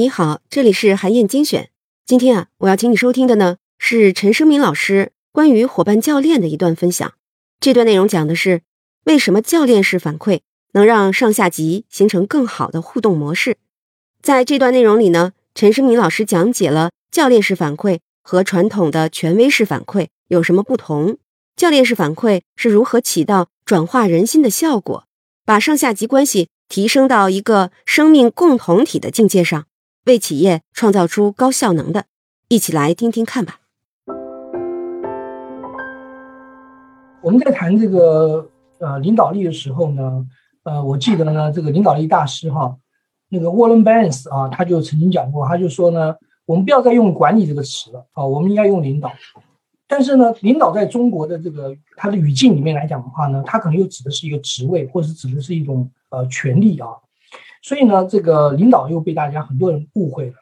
你好，这里是韩燕精选。今天啊，我要请你收听的呢是陈生明老师关于伙伴教练的一段分享。这段内容讲的是为什么教练式反馈能让上下级形成更好的互动模式。在这段内容里呢，陈生明老师讲解了教练式反馈和传统的权威式反馈有什么不同，教练式反馈是如何起到转化人心的效果，把上下级关系提升到一个生命共同体的境界上。为企业创造出高效能的，一起来听听看吧。我们在谈这个呃领导力的时候呢，呃，我记得呢，这个领导力大师哈，那个沃伦·班斯啊，他就曾经讲过，他就说呢，我们不要再用管理这个词了啊，我们应该用领导。但是呢，领导在中国的这个它的语境里面来讲的话呢，它可能又指的是一个职位，或者是指的是一种呃权利啊。所以呢，这个领导又被大家很多人误会了。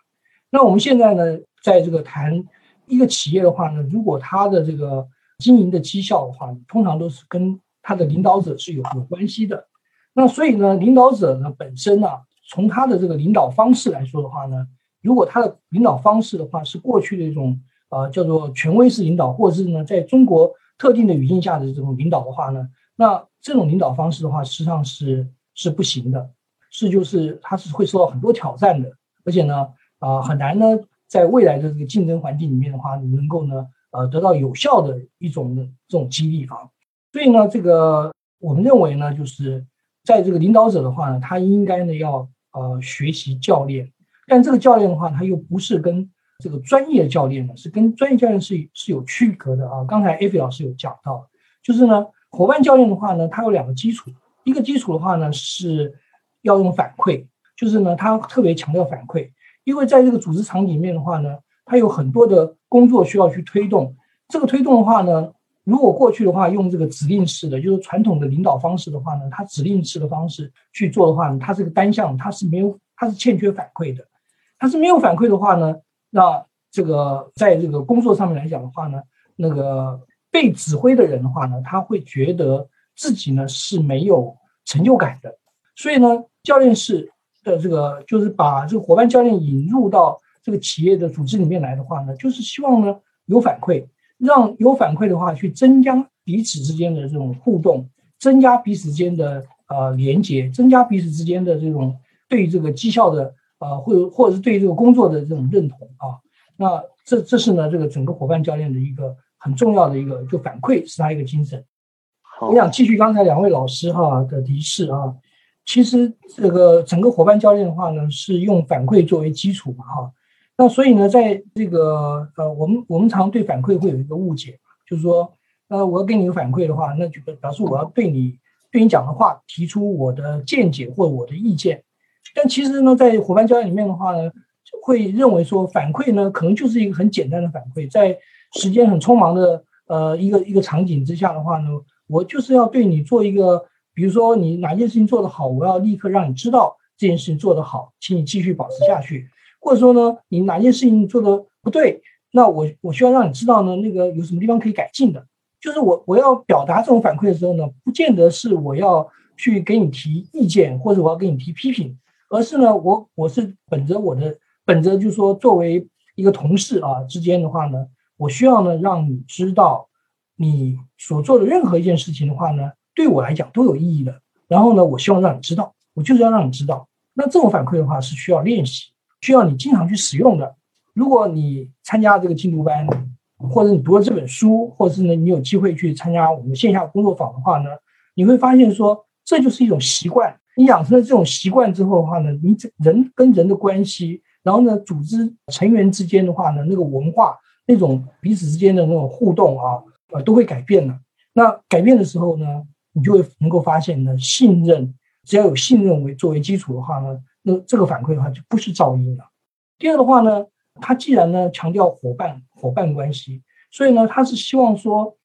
那我们现在呢，在这个谈一个企业的话呢，如果它的这个经营的绩效的话，通常都是跟它的领导者是有有关系的。那所以呢，领导者呢本身呢，从他的这个领导方式来说的话呢，如果他的领导方式的话是过去的一种呃叫做权威式领导，或者是呢在中国特定的语境下的这种领导的话呢，那这种领导方式的话，实际上是是不行的。是，就是它是会受到很多挑战的，而且呢，啊，很难呢，在未来的这个竞争环境里面的话，你能够呢，呃，得到有效的一种的这种激励啊。所以呢，这个我们认为呢，就是在这个领导者的话呢，他应该呢要呃学习教练，但这个教练的话，他又不是跟这个专业教练呢，是跟专业教练是是有区隔的啊。刚才艾菲老师有讲到，就是呢，伙伴教练的话呢，它有两个基础，一个基础的话呢是。要用反馈，就是呢，他特别强调反馈，因为在这个组织场景里面的话呢，他有很多的工作需要去推动。这个推动的话呢，如果过去的话用这个指令式的，就是传统的领导方式的话呢，他指令式的方式去做的话呢，他这个单向他是没有，他是欠缺反馈的。他是没有反馈的话呢，那这个在这个工作上面来讲的话呢，那个被指挥的人的话呢，他会觉得自己呢是没有成就感的。所以呢，教练式的这个就是把这个伙伴教练引入到这个企业的组织里面来的话呢，就是希望呢有反馈，让有反馈的话去增加彼此之间的这种互动，增加彼此之间的呃连接，增加彼此之间的这种对这个绩效的呃或者或者是对这个工作的这种认同啊。那这这是呢这个整个伙伴教练的一个很重要的一个就反馈是他一个精神。我想继续刚才两位老师哈的提示啊。其实这个整个伙伴教练的话呢，是用反馈作为基础嘛，哈。那所以呢，在这个呃，我们我们常对反馈会有一个误解，就是说，呃，我要给你一个反馈的话，那就表示我要对你对你讲的话提出我的见解或我的意见。但其实呢，在伙伴教练里面的话呢，会认为说反馈呢，可能就是一个很简单的反馈，在时间很匆忙的呃一个一个场景之下的话呢，我就是要对你做一个。比如说你哪件事情做得好，我要立刻让你知道这件事情做得好，请你继续保持下去。或者说呢，你哪件事情做得不对，那我我需要让你知道呢，那个有什么地方可以改进的。就是我我要表达这种反馈的时候呢，不见得是我要去给你提意见，或者我要给你提批评，而是呢，我我是本着我的本着就是说，作为一个同事啊之间的话呢，我需要呢让你知道你所做的任何一件事情的话呢。对我来讲都有意义的。然后呢，我希望让你知道，我就是要让你知道。那这种反馈的话是需要练习，需要你经常去使用的。如果你参加这个进度班，或者你读了这本书，或者是呢你有机会去参加我们线下工作坊的话呢，你会发现说这就是一种习惯。你养成了这种习惯之后的话呢，你人跟人的关系，然后呢组织成员之间的话呢，那个文化那种彼此之间的那种互动啊，呃都会改变的。那改变的时候呢？你就会能够发现呢，信任只要有信任为作为基础的话呢，那这个反馈的话就不是噪音了。第二的话呢，他既然呢强调伙伴伙伴关系，所以呢他是希望说，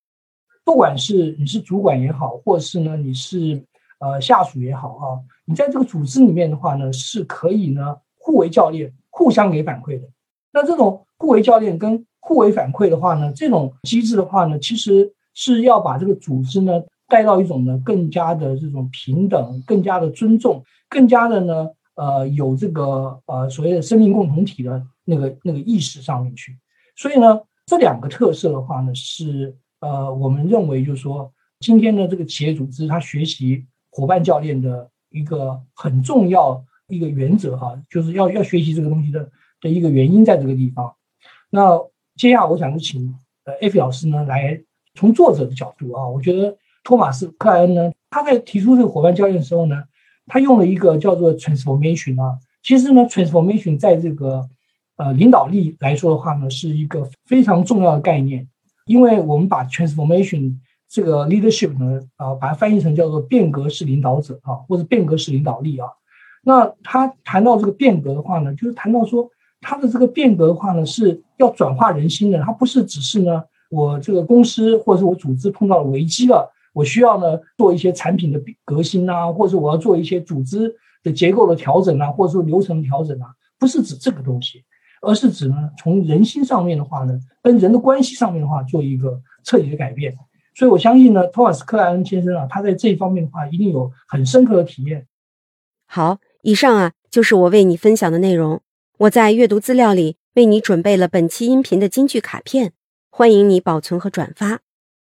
不管是你是主管也好，或者是呢你是呃下属也好啊，你在这个组织里面的话呢，是可以呢互为教练，互相给反馈的。那这种互为教练跟互为反馈的话呢，这种机制的话呢，其实是要把这个组织呢。带到一种呢更加的这种平等，更加的尊重，更加的呢呃有这个呃所谓的生命共同体的那个那个意识上面去。所以呢，这两个特色的话呢，是呃我们认为就是说，今天的这个企业组织它学习伙伴教练的一个很重要一个原则哈，就是要要学习这个东西的的一个原因在这个地方。那接下来我想请呃艾菲老师呢来从作者的角度啊，我觉得托马斯克莱恩呢他在提出这个伙伴教练的时候呢，他用了一个叫做 transformation 啊，其实呢 transformation 在这个呃领导力来说的话呢，是一个非常重要的概念，因为我们把 transformation 这个 leadership 呢啊把它翻译成叫做变革式领导者啊，或者变革式领导力啊，那他谈到这个变革的话呢，就是谈到说。他的这个变革的话呢，是要转化人心的。他不是只是呢，我这个公司或者是我组织碰到了危机了，我需要呢做一些产品的革新啊，或者我要做一些组织的结构的调整啊，或者说流程调整啊，不是指这个东西，而是指呢从人心上面的话呢，跟人的关系上面的话做一个彻底的改变。所以我相信呢，托马斯克莱恩先生啊，他在这一方面的话一定有很深刻的体验。好，以上啊就是我为你分享的内容。我在阅读资料里为你准备了本期音频的金句卡片，欢迎你保存和转发，